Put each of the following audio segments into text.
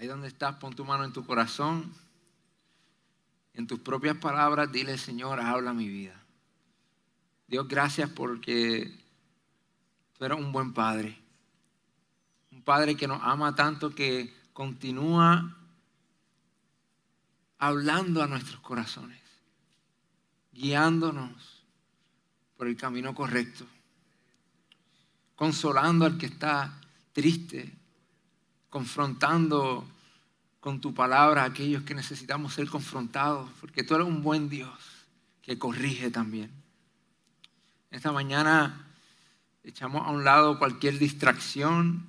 Ahí donde estás, pon tu mano en tu corazón. En tus propias palabras, dile, Señor, habla mi vida. Dios, gracias porque tú eres un buen padre. Un padre que nos ama tanto que continúa hablando a nuestros corazones, guiándonos por el camino correcto, consolando al que está triste, confrontando con tu palabra a aquellos que necesitamos ser confrontados, porque tú eres un buen Dios que corrige también. Esta mañana echamos a un lado cualquier distracción,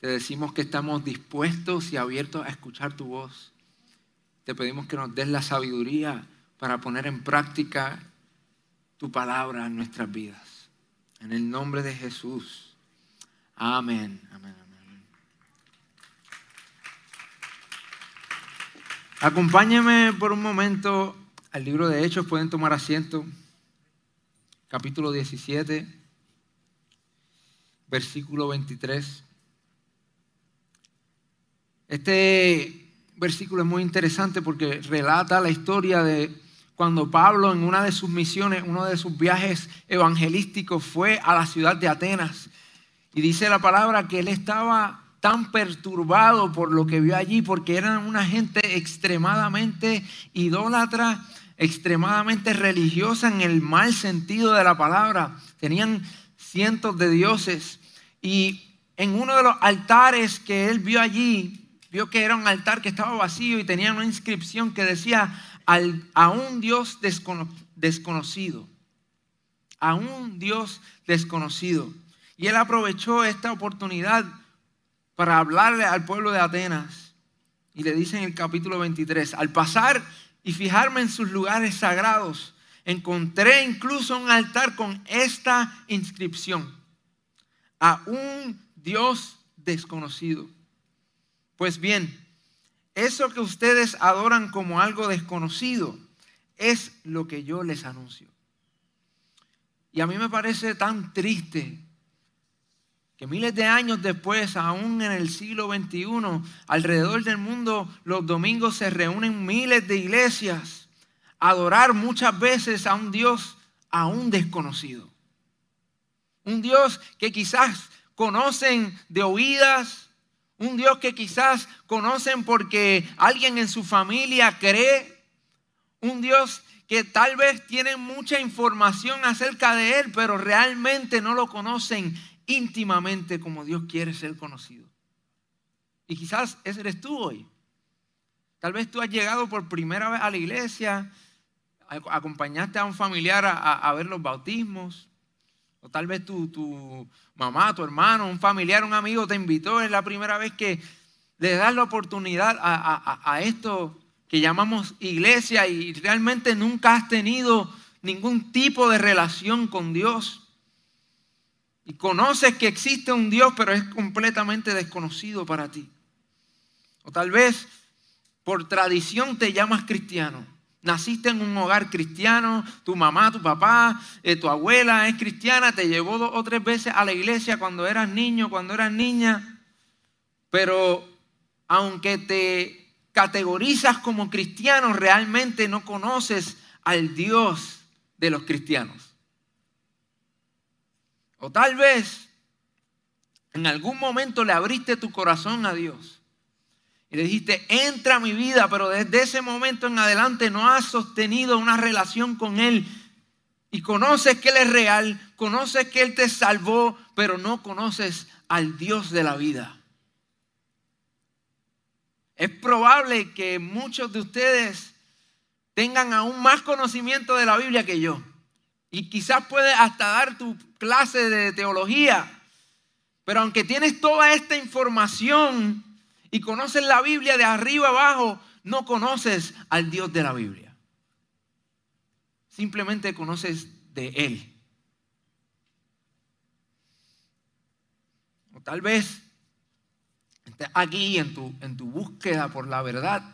te decimos que estamos dispuestos y abiertos a escuchar tu voz. Te pedimos que nos des la sabiduría para poner en práctica tu palabra en nuestras vidas. En el nombre de Jesús. Amén. Amén. Acompáñenme por un momento al libro de Hechos, pueden tomar asiento, capítulo 17, versículo 23. Este versículo es muy interesante porque relata la historia de cuando Pablo en una de sus misiones, uno de sus viajes evangelísticos fue a la ciudad de Atenas. Y dice la palabra que él estaba tan perturbado por lo que vio allí, porque eran una gente extremadamente idólatra, extremadamente religiosa en el mal sentido de la palabra. Tenían cientos de dioses. Y en uno de los altares que él vio allí, vio que era un altar que estaba vacío y tenía una inscripción que decía a un Dios desconocido. A un Dios desconocido. Y él aprovechó esta oportunidad para hablarle al pueblo de Atenas. Y le dice en el capítulo 23, al pasar y fijarme en sus lugares sagrados, encontré incluso un altar con esta inscripción, a un Dios desconocido. Pues bien, eso que ustedes adoran como algo desconocido es lo que yo les anuncio. Y a mí me parece tan triste miles de años después, aún en el siglo XXI, alrededor del mundo los domingos se reúnen miles de iglesias a adorar muchas veces a un Dios aún desconocido. Un Dios que quizás conocen de oídas, un Dios que quizás conocen porque alguien en su familia cree, un Dios que tal vez tienen mucha información acerca de Él, pero realmente no lo conocen íntimamente como Dios quiere ser conocido. Y quizás ese eres tú hoy. Tal vez tú has llegado por primera vez a la iglesia, acompañaste a un familiar a, ver los bautismos, o tal vez tu, tu, mamá, tu hermano, un familiar, un amigo te invitó, es la primera vez que le das la oportunidad a, a esto que llamamos iglesia y realmente nunca has tenido ningún tipo de relación con Dios. Y conoces que existe un Dios, pero es completamente desconocido para ti. O tal vez por tradición te llamas cristiano. Naciste en un hogar cristiano, tu mamá, tu papá, eh, tu abuela es cristiana, te llevó dos o tres veces a la iglesia cuando eras niño, cuando eras niña. Pero aunque te categorizas como cristiano, realmente no conoces al Dios de los cristianos. O tal vez en algún momento le abriste tu corazón a Dios y le dijiste, entra a mi vida, pero desde ese momento en adelante no has sostenido una relación con Él. Y conoces que Él es real, conoces que Él te salvó, pero no conoces al Dios de la vida. Es probable que muchos de ustedes tengan aún más conocimiento de la Biblia que yo. Y quizás puedes hasta dar tu clase de teología. Pero aunque tienes toda esta información y conoces la Biblia de arriba abajo, no conoces al Dios de la Biblia. Simplemente conoces de Él. O tal vez estés aquí en tu, en tu búsqueda por la verdad.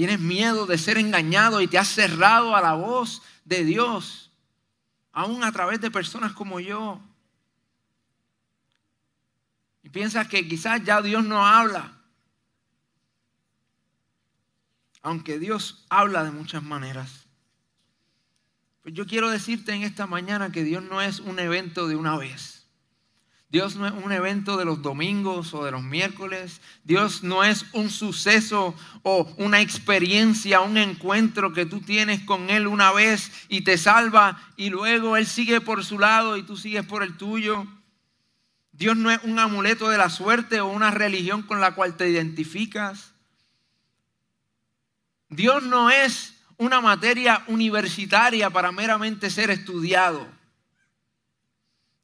Tienes miedo de ser engañado y te has cerrado a la voz de Dios, aún a través de personas como yo. Y piensas que quizás ya Dios no habla. Aunque Dios habla de muchas maneras. Pues yo quiero decirte en esta mañana que Dios no es un evento de una vez. Dios no es un evento de los domingos o de los miércoles. Dios no es un suceso o una experiencia, un encuentro que tú tienes con Él una vez y te salva y luego Él sigue por su lado y tú sigues por el tuyo. Dios no es un amuleto de la suerte o una religión con la cual te identificas. Dios no es una materia universitaria para meramente ser estudiado.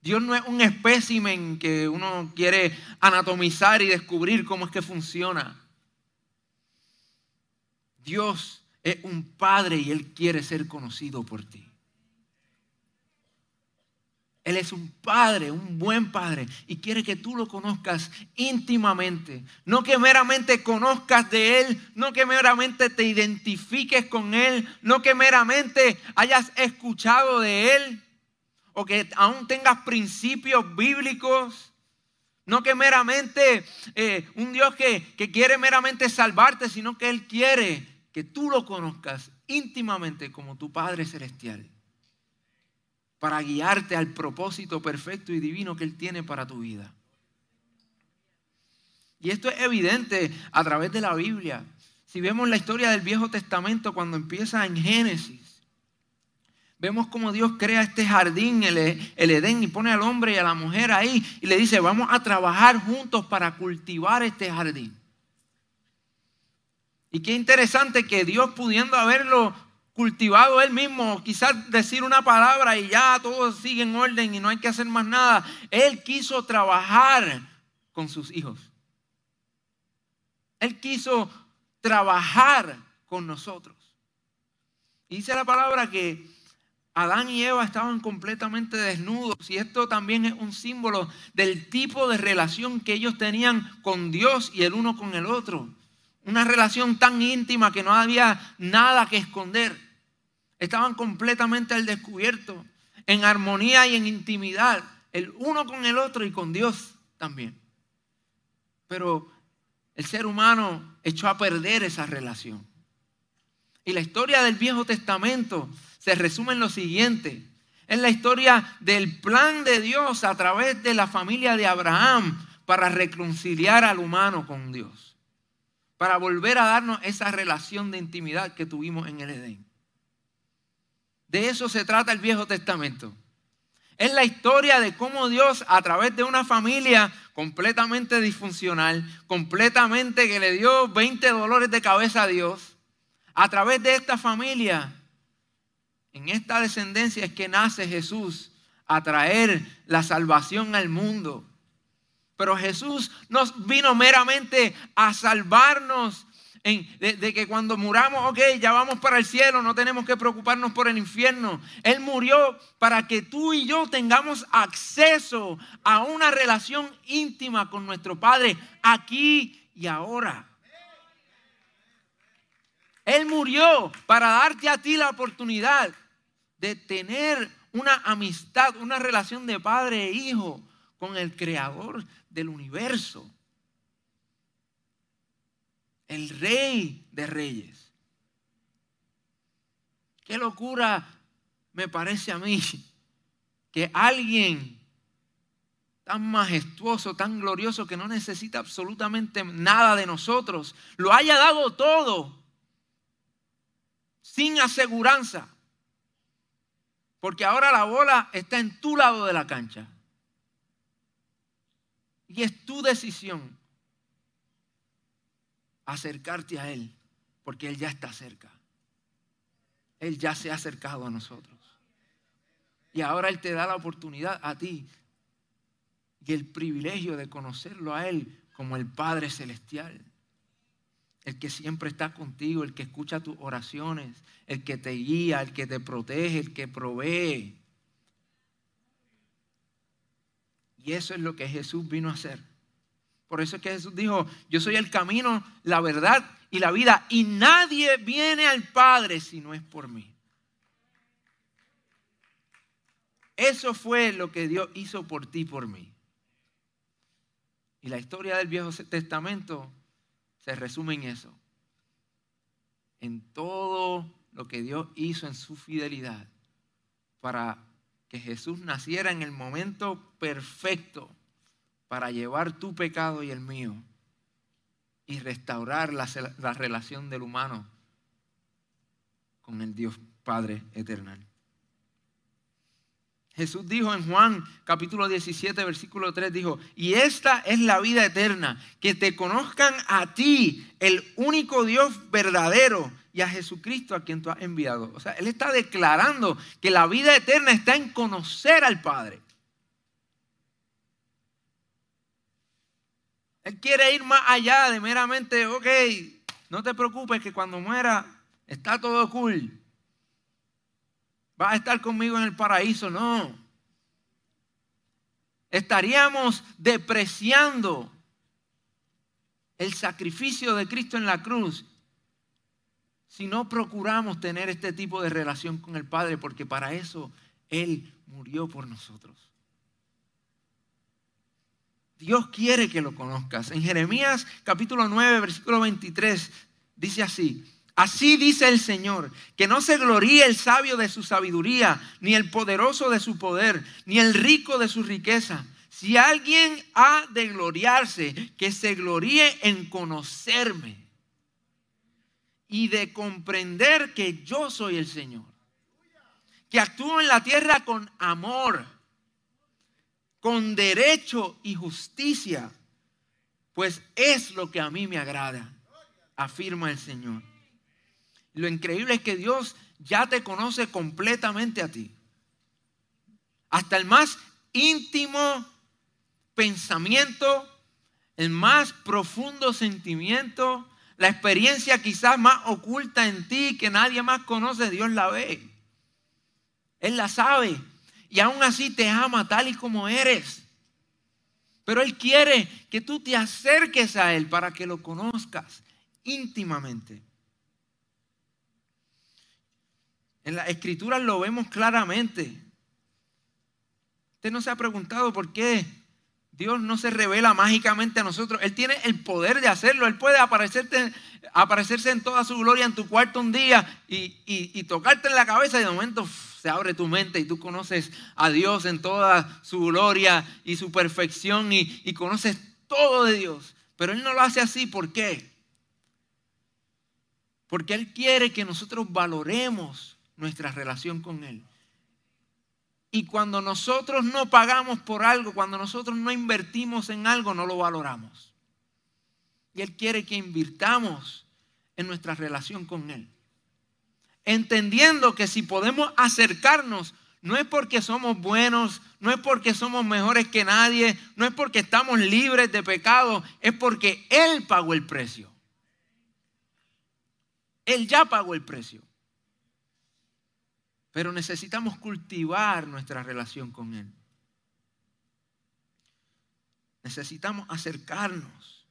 Dios no es un espécimen que uno quiere anatomizar y descubrir cómo es que funciona. Dios es un padre y Él quiere ser conocido por ti. Él es un padre, un buen padre, y quiere que tú lo conozcas íntimamente. No que meramente conozcas de Él, no que meramente te identifiques con Él, no que meramente hayas escuchado de Él, o que aún tengas principios bíblicos. No que meramente eh, un Dios que, que quiere meramente salvarte, sino que Él quiere que tú lo conozcas íntimamente como tu Padre Celestial. Para guiarte al propósito perfecto y divino que Él tiene para tu vida. Y esto es evidente a través de la Biblia. Si vemos la historia del Viejo Testamento cuando empieza en Génesis, Vemos cómo Dios crea este jardín, el, Edén, y pone al hombre y a la mujer ahí y le dice, vamos a trabajar juntos para cultivar este jardín. Y qué interesante que Dios pudiendo haberlo cultivado él mismo, quizás decir una palabra y ya todo sigue en orden y no hay que hacer más nada, él quiso trabajar con sus hijos. Él quiso trabajar con nosotros. Y dice la palabra que Adán y Eva estaban completamente desnudos y esto también es un símbolo del tipo de relación que ellos tenían con Dios y el uno con el otro. Una relación tan íntima que no había nada que esconder. Estaban completamente al descubierto, en armonía y en intimidad, el uno con el otro y con Dios también. Pero el ser humano echó a perder esa relación. Y la historia del Viejo Testamento se resume en lo siguiente. Es la historia del plan de Dios a través de la familia de Abraham para reconciliar al humano con Dios. Para volver a darnos esa relación de intimidad que tuvimos en el Edén. De eso se trata el Viejo Testamento. Es la historia de cómo Dios a través de una familia completamente disfuncional, completamente que le dio 20 dolores de cabeza a Dios, a través de esta familia en esta descendencia es que nace Jesús a traer la salvación al mundo. Pero Jesús nos vino meramente a salvarnos de, de, que cuando muramos, ok, ya vamos para el cielo, no tenemos que preocuparnos por el infierno. Él murió para que tú y yo tengamos acceso a una relación íntima con nuestro Padre aquí y ahora. Él murió para darte a ti la oportunidad de tener una amistad, una relación de padre e hijo con el creador del universo. El rey de reyes. Qué locura me parece a mí que alguien tan majestuoso, tan glorioso, que no necesita absolutamente nada de nosotros, lo haya dado todo sin aseguranza porque ahora la bola está en tu lado de la cancha. Y es tu decisión acercarte a Él, porque Él ya está cerca. Él ya se ha acercado a nosotros. Y ahora Él te da la oportunidad a ti y el privilegio de conocerlo a Él como el Padre Celestial el que siempre está contigo, el que escucha tus oraciones, el que te guía, el que te protege, el que provee. Y eso es lo que Jesús vino a hacer. Por eso es que Jesús dijo, yo soy el camino, la verdad y la vida, y nadie viene al Padre si no es por mí. Eso fue lo que Dios hizo por ti y por mí. Y la historia del Viejo Testamento se resume en eso. En todo lo que Dios hizo en su fidelidad para que Jesús naciera en el momento perfecto para llevar tu pecado y el mío y restaurar la, la relación del humano con el Dios Padre eterno. Jesús dijo en Juan capítulo 17, versículo 3, dijo, y esta es la vida eterna, que te conozcan a ti, el único Dios verdadero, y a Jesucristo a quien tú has enviado. O sea, Él está declarando que la vida eterna está en conocer al Padre. Él quiere ir más allá de meramente, ok, no te preocupes que cuando muera está todo cool vas a estar conmigo en el paraíso. No. Estaríamos depreciando el sacrificio de Cristo en la cruz si no procuramos tener este tipo de relación con el Padre, porque para eso Él murió por nosotros. Dios quiere que lo conozcas. En Jeremías capítulo 9, versículo 23, dice así, Así dice el Señor, que no se gloríe el sabio de su sabiduría, ni el poderoso de su poder, ni el rico de su riqueza. Si alguien ha de gloriarse, que se gloríe en conocerme y de comprender que yo soy el Señor, que actúo en la tierra con amor, con derecho y justicia, pues es lo que a mí me agrada, afirma el Señor. Lo increíble es que Dios ya te conoce completamente a ti. Hasta el más íntimo pensamiento, el más profundo sentimiento, la experiencia quizás más oculta en ti que nadie más conoce, Dios la ve. Él la sabe. Y aún así te ama tal y como eres. Pero Él quiere que tú te acerques a Él para que lo conozcas íntimamente. En las escrituras lo vemos claramente. Usted no se ha preguntado por qué Dios no se revela mágicamente a nosotros. Él tiene el poder de hacerlo. Él puede aparecerse en toda su gloria en tu cuarto un día y, tocarte en la cabeza y de momento se abre tu mente y tú conoces a Dios en toda su gloria y su perfección y, y conoces todo de Dios. Pero Él no lo hace así. ¿Por qué? Porque Él quiere que nosotros valoremos nuestra relación con Él. Y cuando nosotros no pagamos por algo, cuando nosotros no invertimos en algo, no lo valoramos. Y Él quiere que invirtamos en nuestra relación con Él. Entendiendo que si podemos acercarnos, no es porque somos buenos, no es porque somos mejores que nadie, no es porque estamos libres de pecado, es porque Él pagó el precio. Él ya pagó el precio. Pero necesitamos cultivar nuestra relación con Él. Necesitamos acercarnos.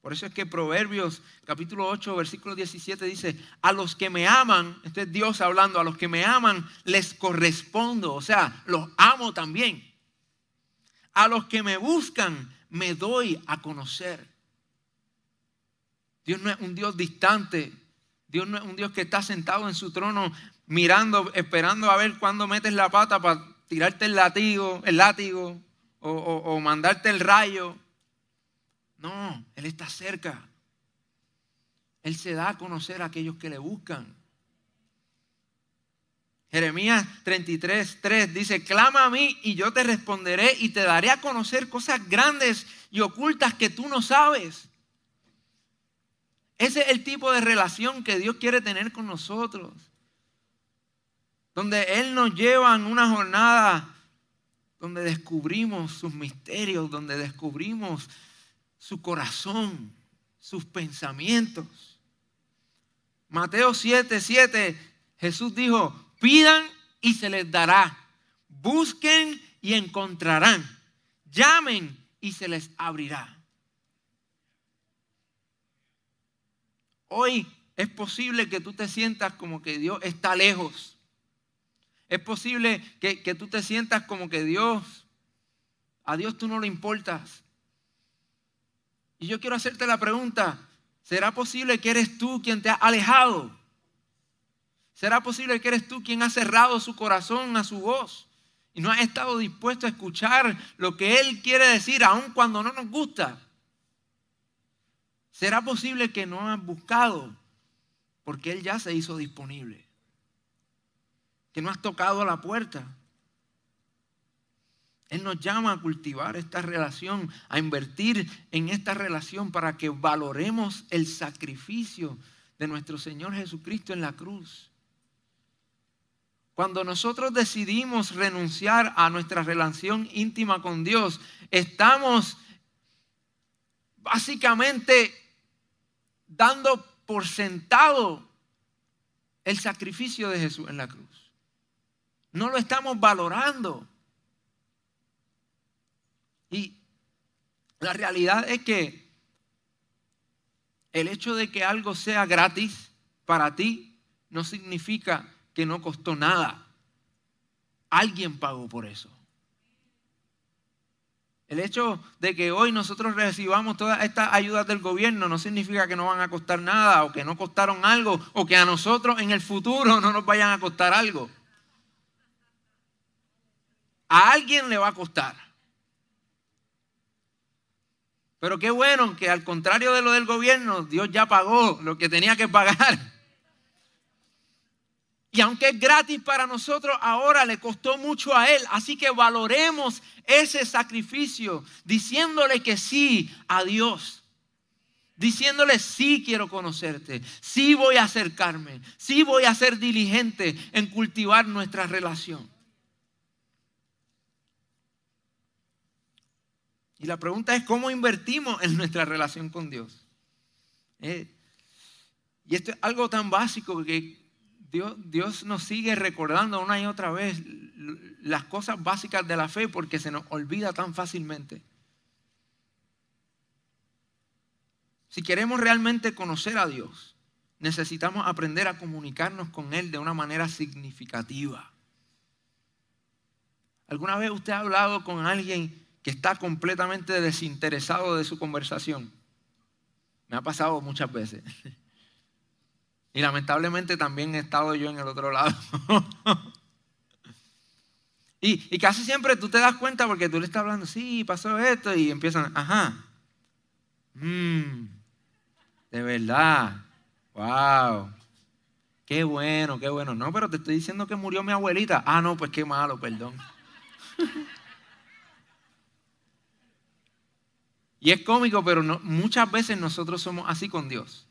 Por eso es que Proverbios capítulo 8, versículo 17 dice, a los que me aman, este es Dios hablando, a los que me aman les correspondo, o sea, los amo también. A los que me buscan me doy a conocer. Dios no es un Dios distante, Dios no es un Dios que está sentado en su trono mirando, esperando a ver cuándo metes la pata para tirarte el látigo, el látigo o, o mandarte el rayo. No, Él está cerca. Él se da a conocer a aquellos que le buscan. Jeremías 33, 3 dice, clama a mí y yo te responderé y te daré a conocer cosas grandes y ocultas que tú no sabes. Ese es el tipo de relación que Dios quiere tener con nosotros. Donde Él nos lleva en una jornada donde descubrimos sus misterios, donde descubrimos su corazón, sus pensamientos. Mateo 7, 7, Jesús dijo, pidan y se les dará, busquen y encontrarán, llamen y se les abrirá. Hoy es posible que tú te sientas como que Dios está lejos. Es posible que, tú te sientas como que Dios A Dios tú no le importas. Y yo quiero hacerte la pregunta, ¿será posible que eres tú quien te ha alejado? ¿Será posible que eres tú quien ha cerrado su corazón a su voz y no has estado dispuesto a escuchar lo que Él quiere decir aun cuando no nos gusta? ¿Será posible que no has buscado porque Él ya se hizo disponible? Que no has tocado la puerta. Él nos llama a cultivar esta relación, a invertir en esta relación para que valoremos el sacrificio de nuestro Señor Jesucristo en la cruz. Cuando nosotros decidimos renunciar a nuestra relación íntima con Dios, estamos básicamente dando por sentado el sacrificio de Jesús en la cruz. No lo estamos valorando. Y la realidad es que el hecho de que algo sea gratis para ti no significa que no costó nada. Alguien pagó por eso. El hecho de que hoy nosotros recibamos todas estas ayudas del gobierno no significa que no van a costar nada o que no costaron algo o que a nosotros en el futuro no nos vayan a costar algo. A alguien le va a costar. Pero qué bueno que al contrario de lo del gobierno, Dios ya pagó lo que tenía que pagar. Y aunque es gratis para nosotros, ahora le costó mucho a Él. Así que valoremos ese sacrificio diciéndole que sí a Dios. Diciéndole, sí quiero conocerte, sí voy a acercarme, sí voy a ser diligente en cultivar nuestra relación. Y la pregunta es, ¿cómo invertimos en nuestra relación con Dios? Eh, y esto es algo tan básico que Dios, nos sigue recordando una y otra vez las cosas básicas de la fe porque se nos olvida tan fácilmente. Si queremos realmente conocer a Dios, necesitamos aprender a comunicarnos con Él de una manera significativa. ¿Alguna vez usted ha hablado con alguien que está completamente desinteresado de su conversación? Me ha pasado muchas veces. Y lamentablemente también he estado yo en el otro lado. y, casi siempre tú te das cuenta porque tú le estás hablando, sí, pasó esto, y empiezan, ajá. Mmm, de verdad. Wow. Qué bueno, qué bueno. No, pero te estoy diciendo que murió mi abuelita. Ah, no, pues qué malo, perdón. y es cómico, pero muchas veces nosotros somos así con Dios.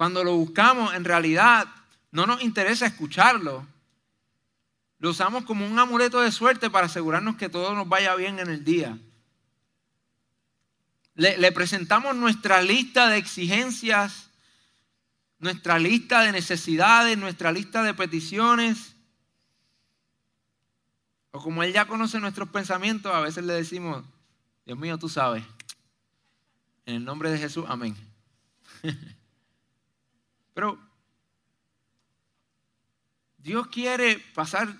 Cuando lo buscamos, en realidad no nos interesa escucharlo. Lo usamos como un amuleto de suerte para asegurarnos que todo nos vaya bien en el día. Le, presentamos nuestra lista de exigencias, nuestra lista de necesidades, nuestra lista de peticiones. O como Él ya conoce nuestros pensamientos, a veces le decimos, Dios mío, tú sabes. En el nombre de Jesús, amén. Pero Dios quiere pasar,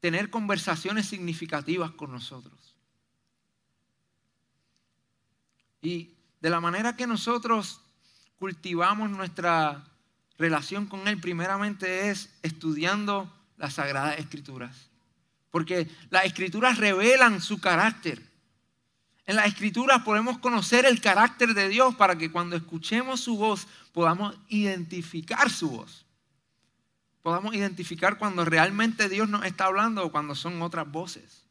tener conversaciones significativas con nosotros. Y de la manera que nosotros cultivamos nuestra relación con Él, primeramente es estudiando las Sagradas Escrituras. Porque las Escrituras revelan su carácter. En las escrituras podemos conocer el carácter de Dios para que cuando escuchemos su voz podamos identificar su voz. Podamos identificar cuando realmente Dios nos está hablando o cuando son otras voces.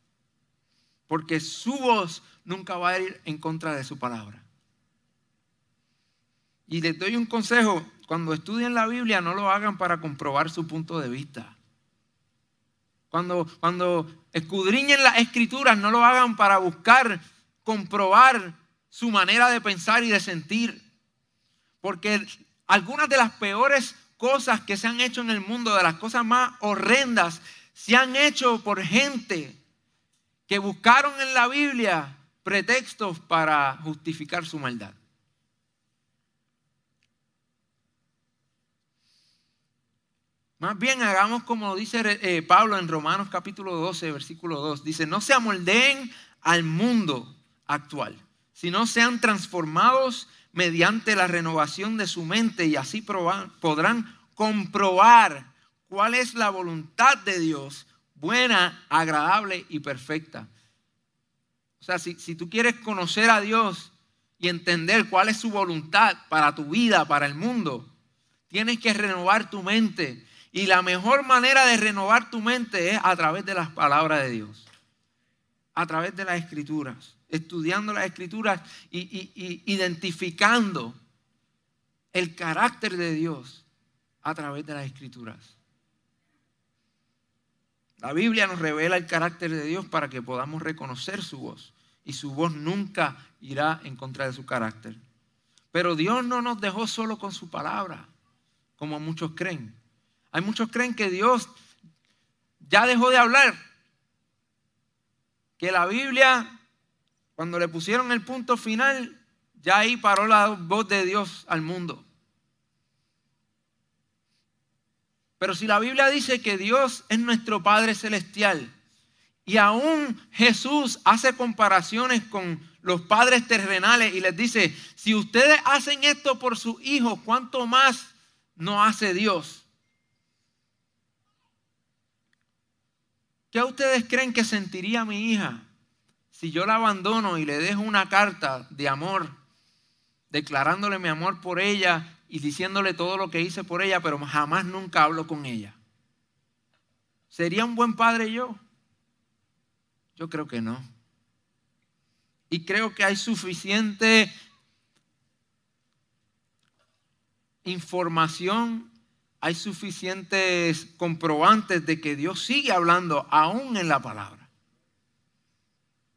Porque su voz nunca va a ir en contra de su palabra. Y les doy un consejo, cuando estudien la Biblia no lo hagan para comprobar su punto de vista. Cuando, cuando escudriñen las escrituras no lo hagan para buscar comprobar su manera de pensar y de sentir. Porque algunas de las peores cosas que se han hecho en el mundo, de las cosas más horrendas, se han hecho por gente que buscaron en la Biblia pretextos para justificar su maldad. Más bien hagamos como dice eh, Pablo en Romanos capítulo 12, versículo 2. Dice, no se amoldeen al mundo actual, sino sean transformados mediante la renovación de su mente y así podrán comprobar cuál es la voluntad de Dios, buena, agradable y perfecta. O sea, si, si tú quieres conocer a Dios y entender cuál es su voluntad para tu vida, para el mundo, tienes que renovar tu mente y la mejor manera de renovar tu mente es a través de las palabras de Dios, a través de las escrituras, estudiando las escrituras y, identificando el carácter de Dios a través de las escrituras. La Biblia nos revela el carácter de Dios para que podamos reconocer su voz y su voz nunca irá en contra de su carácter. Pero Dios no nos dejó solo con su palabra, como muchos creen. Hay muchos creen que Dios ya dejó de hablar. Que la Biblia, cuando le pusieron el punto final, ya ahí paró la voz de Dios al mundo. Pero si la Biblia dice que Dios es nuestro Padre Celestial y aún Jesús hace comparaciones con los padres terrenales y les dice, si ustedes hacen esto por sus hijos, ¿cuánto más no hace Dios? ¿Qué ustedes creen que sentiría mi hija si yo la abandono y le dejo una carta de amor, declarándole mi amor por ella y diciéndole todo lo que hice por ella, pero jamás nunca hablo con ella? ¿Sería un buen padre yo? Yo creo que no. Y creo que hay suficiente información hay suficientes comprobantes de que Dios sigue hablando aún en la palabra.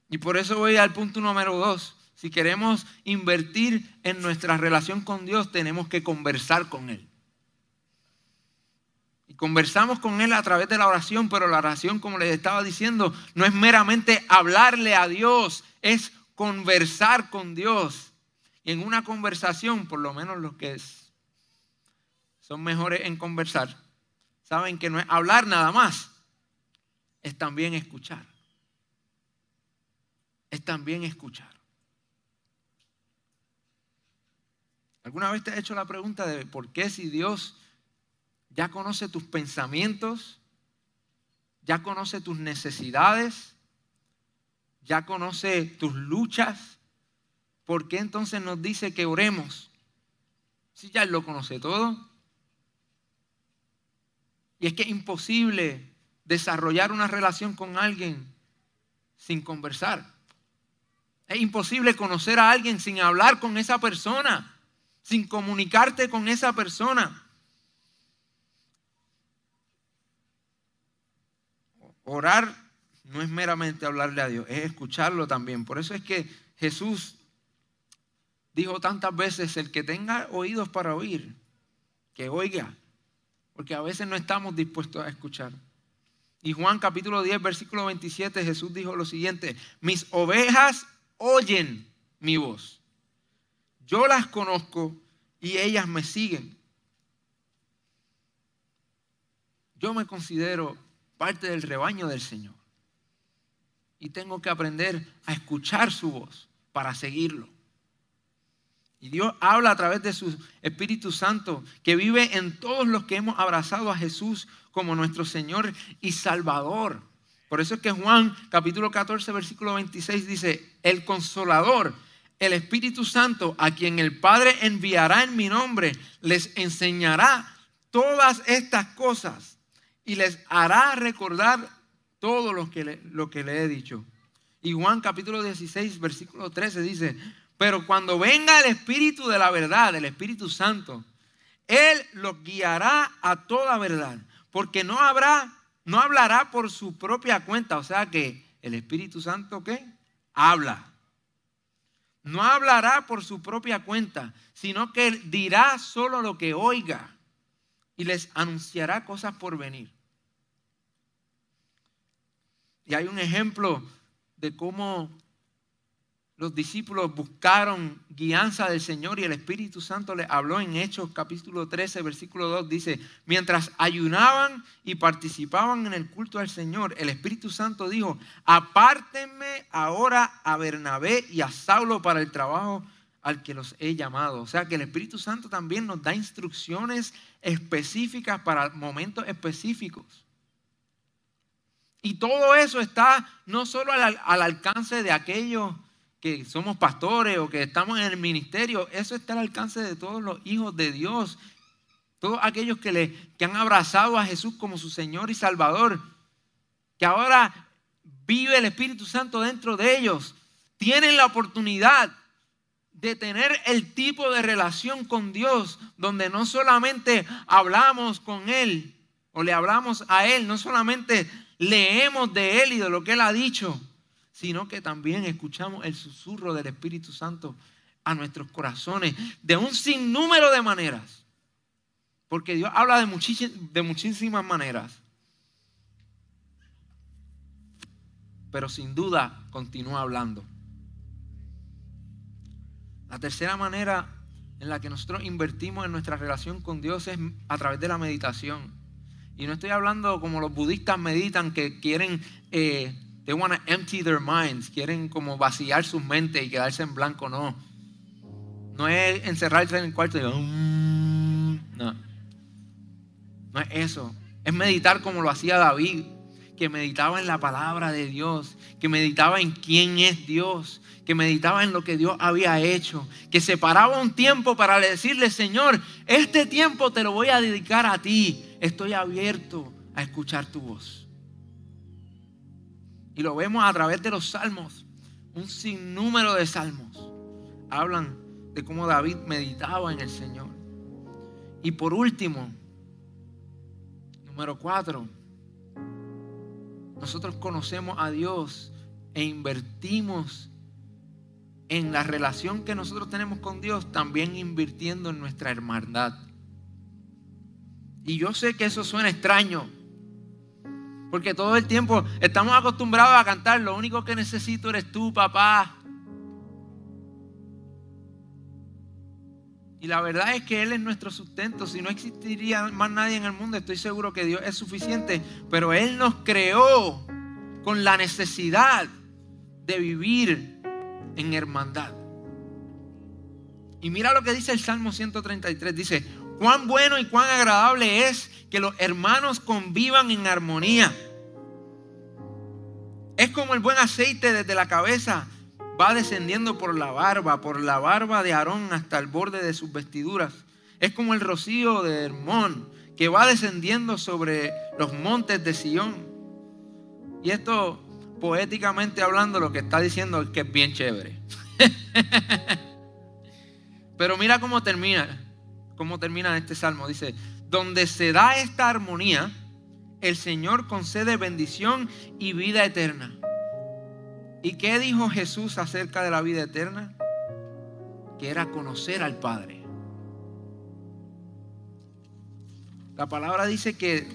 Y por eso voy al punto número dos. Si queremos invertir en nuestra relación con Dios, tenemos que conversar con Él. Y conversamos con Él a través de la oración, pero la oración, como les estaba diciendo, no es meramente hablarle a Dios, es conversar con Dios. Y en una conversación, por lo menos lo que son mejores en conversar, saben que no es hablar nada más, es también escuchar. También escuchar. ¿Alguna vez te has hecho la pregunta de por qué si Dios ya conoce tus pensamientos, ya conoce tus necesidades, ya conoce tus luchas, ¿por qué entonces nos dice que oremos? Si ya Él lo conoce todo. Y es que es imposible desarrollar una relación con alguien sin conversar. Es imposible conocer a alguien sin hablar con esa persona, sin comunicarte con esa persona. Orar no es meramente hablarle a Dios, es escucharlo también. Por eso es que Jesús dijo tantas veces, el que tenga oídos para oír, que oiga porque a veces no estamos dispuestos a escuchar. Y Juan capítulo 10, versículo 27, Jesús dijo lo siguiente, mis ovejas oyen mi voz. Yo las conozco y ellas me siguen. Yo me considero parte del rebaño del Señor. Y tengo que aprender a escuchar su voz para seguirlo. Y Dios habla a través de su Espíritu Santo que vive en todos los que hemos abrazado a Jesús como nuestro Señor y Salvador. Por eso es que Juan capítulo 14 versículo 26 dice, el consolador, el Espíritu Santo, a quien el Padre enviará en mi nombre, les enseñará todas estas cosas y les hará recordar todo lo que le, lo que le he dicho. Y Juan capítulo 16 versículo 13 dice, pero cuando venga el Espíritu de la verdad, el Espíritu Santo, Él los guiará a toda verdad. Porque no habrá, no hablará por su propia cuenta. O sea que el Espíritu Santo, ¿qué? Habla. No hablará por su propia cuenta, sino que dirá solo lo que oiga y les anunciará cosas por venir. Y hay un ejemplo de cómo los discípulos buscaron guianza del Señor y el Espíritu Santo les habló en Hechos capítulo 13, versículo 2, dice, mientras ayunaban y participaban en el culto al Señor, el Espíritu Santo dijo, apártenme ahora a Bernabé y a Saulo para el trabajo al que los he llamado. O sea que el Espíritu Santo también nos da instrucciones específicas para momentos específicos. Y todo eso está no solo al, al alcance de aquellos que somos pastores o que estamos en el ministerio, eso está al alcance de todos los hijos de Dios. Todos aquellos que, le, que han abrazado a Jesús como su Señor y Salvador, que ahora vive el Espíritu Santo dentro de ellos, tienen la oportunidad de tener el tipo de relación con Dios donde no solamente hablamos con Él o le hablamos a Él, no solamente leemos de Él y de lo que Él ha dicho, sino que también escuchamos el susurro del Espíritu Santo a nuestros corazones de un sinnúmero de maneras. Porque Dios habla de, de muchísimas maneras. Pero sin duda continúa hablando. La tercera manera en la que nosotros invertimos en nuestra relación con Dios es a través de la meditación. Y no estoy hablando como los budistas meditan que quieren eh, They want to empty their minds. Quieren como vaciar sus mentes y quedarse en blanco. No. No es encerrarse en el cuarto y mm", no. No es eso. Es meditar como lo hacía David, que meditaba en la palabra de Dios, que meditaba en quién es Dios, que meditaba en lo que Dios había hecho, que separaba un tiempo para decirle, Señor, este tiempo te lo voy a dedicar a ti. Estoy abierto a escuchar tu voz. Y lo vemos a través de los salmos. Un sinnúmero de salmos hablan de cómo David meditaba en el Señor. Y por último, número cuatro, nosotros conocemos a Dios e invertimos en la relación que nosotros tenemos con Dios, también invirtiendo en nuestra hermandad. Y yo sé que eso suena extraño, porque todo el tiempo estamos acostumbrados a cantar, lo único que necesito eres tú, papá. Y la verdad es que Él es nuestro sustento. Si no existiría más nadie en el mundo, estoy seguro que Dios es suficiente. Pero Él nos creó con la necesidad de vivir en hermandad. Y mira lo que dice el Salmo 133. Dice, cuán bueno y cuán agradable es que los hermanos convivan en armonía. Es como el buen aceite desde la cabeza va descendiendo por la barba, por la barba de Aarón hasta el borde de sus vestiduras. Es como el rocío de Hermón que va descendiendo sobre los montes de Sión. Y esto, poéticamente hablando, lo que está diciendo es que es bien chévere. Pero mira cómo termina, cómo termina este salmo. Dice, donde se da esta armonía, el Señor concede bendición y vida eterna. ¿Y qué dijo Jesús acerca de la vida eterna? Que era conocer al Padre. La palabra dice que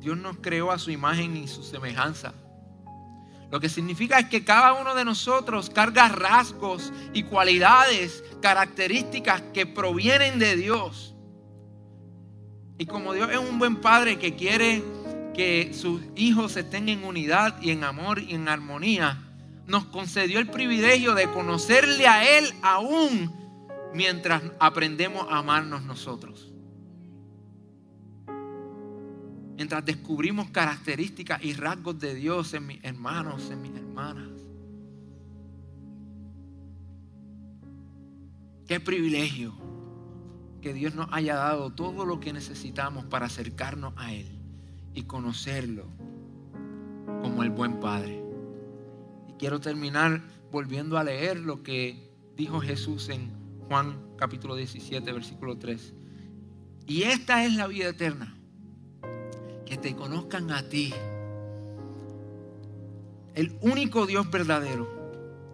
Dios nos creó a su imagen y su semejanza. Lo que significa es que cada uno de nosotros carga rasgos y cualidades, características que provienen de Dios. Y como Dios es un buen padre que quiere que sus hijos estén en unidad y en amor y en armonía, nos concedió el privilegio de conocerle a Él aún mientras aprendemos a amarnos nosotros. Mientras descubrimos características y rasgos de Dios en mis hermanos, en mis hermanas. Qué privilegio que Dios nos haya dado todo lo que necesitamos para acercarnos a Él y conocerlo como el buen Padre. Y quiero terminar volviendo a leer lo que dijo Jesús en Juan capítulo 17, versículo 3. Y esta es la vida eterna, que te conozcan a ti, el único Dios verdadero,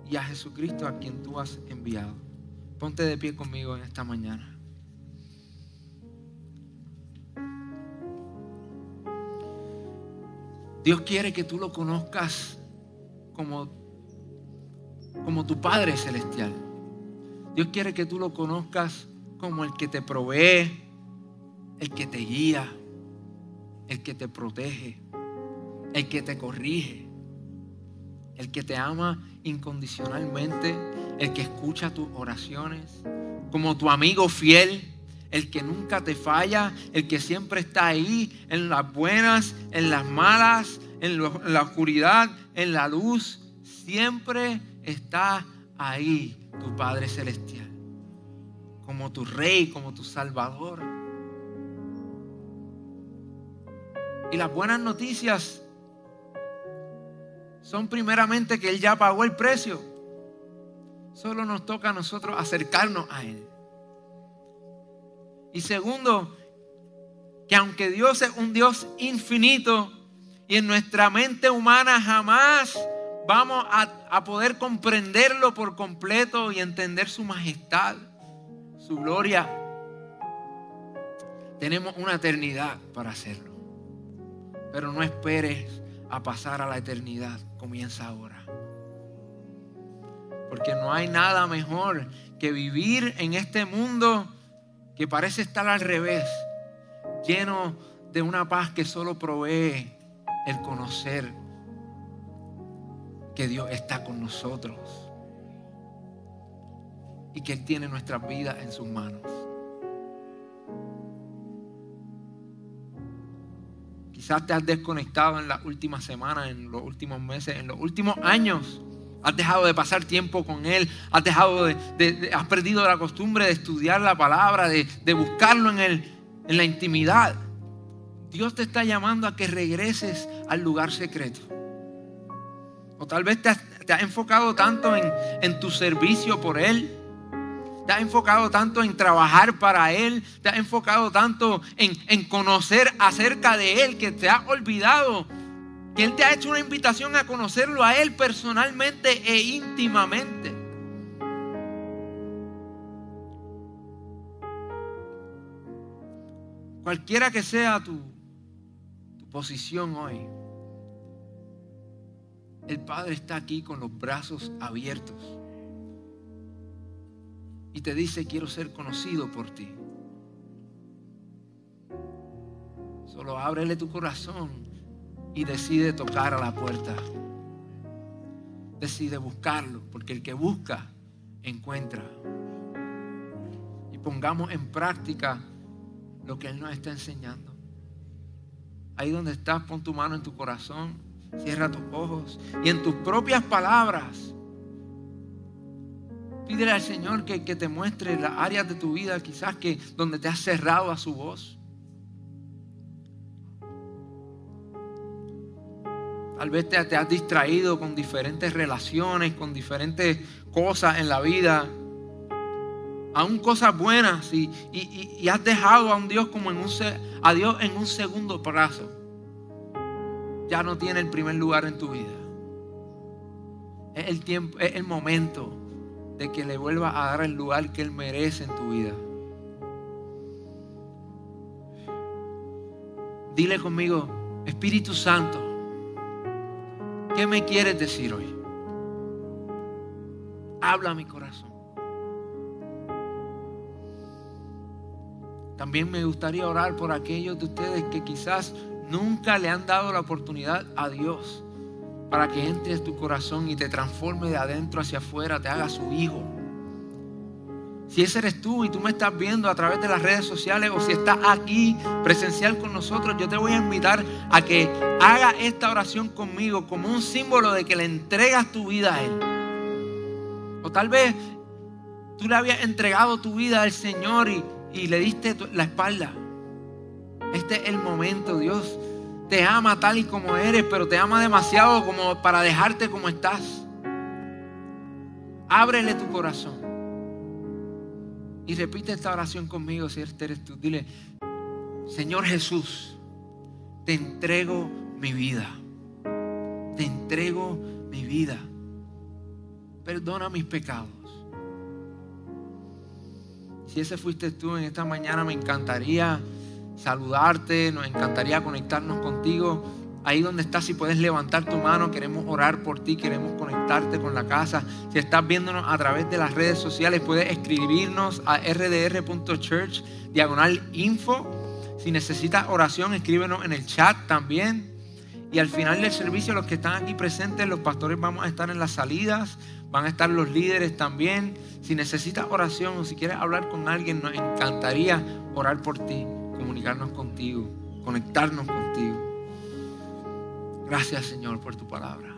y a Jesucristo a quien tú has enviado. Ponte de pie conmigo en esta mañana. Dios quiere que tú lo conozcas como como tu Padre Celestial. Dios quiere que tú lo conozcas como el que te provee, el que te guía, el que te protege, el que te corrige, el que te ama incondicionalmente, el que escucha tus oraciones, como tu amigo fiel, el que nunca te falla, el que siempre está ahí en las buenas, en las malas, en, la oscuridad, en la luz, siempre está ahí tu Padre Celestial, como tu Rey, como tu Salvador. Y las buenas noticias son primeramente que Él ya pagó el precio. Solo nos toca a nosotros acercarnos a Él. Y segundo, que aunque Dios es un Dios infinito y en nuestra mente humana jamás vamos a, poder comprenderlo por completo y entender su majestad, su gloria, tenemos una eternidad para hacerlo. Pero no esperes a pasar a la eternidad, comienza ahora. Porque no hay nada mejor que vivir en este mundo que parece estar al revés, lleno de una paz que solo provee el conocer que Dios está con nosotros y que Él tiene nuestra vida en sus manos. Quizás te has desconectado en las últimas semanas, en los últimos meses, en los últimos años. Has dejado de pasar tiempo con Él. Has dejado de, has perdido la costumbre de estudiar la palabra, de, buscarlo en, el, en la intimidad. Dios te está llamando a que regreses al lugar secreto. O tal vez te has, enfocado tanto en, en tu servicio por Él te has enfocado tanto en trabajar para Él, te has enfocado tanto en, en, conocer acerca de Él que te has olvidado que Él te ha hecho una invitación a conocerlo a Él personalmente e íntimamente. Cualquiera que sea tu, tu posición hoy, el Padre está aquí con los brazos abiertos y te dice, quiero ser conocido por ti. Solo ábrele tu corazón y decide tocar a la puerta. Decide buscarlo, porque el que busca, encuentra. Y pongamos en práctica lo que Él nos está enseñando. Ahí donde estás, pon tu mano en tu corazón, cierra tus ojos y en tus propias palabras Pídele al Señor que, te muestre las áreas de tu vida quizás que donde te has cerrado a su voz. Tal vez te, has distraído con diferentes relaciones, con diferentes cosas en la vida. Aún cosas buenas y, has dejado a un Dios como en un, a Dios en un segundo plazo. Ya no tiene el primer lugar en tu vida. Es el tiempo, es el momento de que le vuelva a dar el lugar que Él merece en tu vida. Dile conmigo, Espíritu Santo, ¿qué me quieres decir hoy? Habla a mi corazón. También me gustaría orar por aquellos de ustedes que quizás nunca le han dado la oportunidad a Dios para que entre en tu corazón y te transforme de adentro hacia afuera, te haga su hijo. Si ese eres tú y tú me estás viendo a través de las redes sociales o si estás aquí presencial con nosotros, yo te voy a invitar a que haga esta oración conmigo como un símbolo de que le entregas tu vida a Él. O tal vez tú le habías entregado tu vida al Señor y, y le diste la espalda. Este es el momento, Dios te ama tal y como eres, pero te ama demasiado como para dejarte como estás. Ábrele tu corazón. Y repite esta oración conmigo si eres tú. Dile, Señor Jesús, te entrego mi vida. Te entrego mi vida. Perdona mis pecados. Si ese fuiste tú en esta mañana, me encantaría saludarte, nos encantaría conectarnos contigo Ahí donde estás, si puedes levantar tu mano, queremos orar por ti, queremos conectarte con la casa. Si estás viéndonos a través de las redes sociales, puedes escribirnos a rdr.church, diagonal info. Si necesitas oración, escríbenos en el chat también. Y al final del servicio, los que están aquí presentes, los pastores vamos a estar en las salidas, van a estar los líderes también. Si necesitas oración o si quieres hablar con alguien, nos encantaría orar por ti, comunicarnos contigo, conectarnos contigo. Gracias Señor por tu palabra.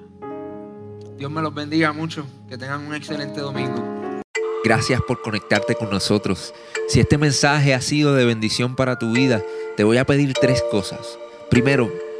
Dios me los bendiga mucho. Que tengan un excelente domingo. Gracias por conectarte con nosotros. Si este mensaje ha sido de bendición para tu vida, te voy a pedir tres cosas. Primero,